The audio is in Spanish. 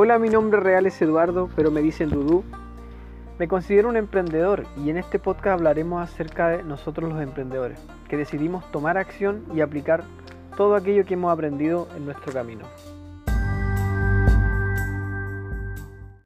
Hola, mi nombre real es Eduardo, pero me dicen Dudú. Me considero un emprendedor y en este podcast hablaremos acerca de nosotros los emprendedores, que decidimos tomar acción y aplicar todo aquello que hemos aprendido en nuestro camino.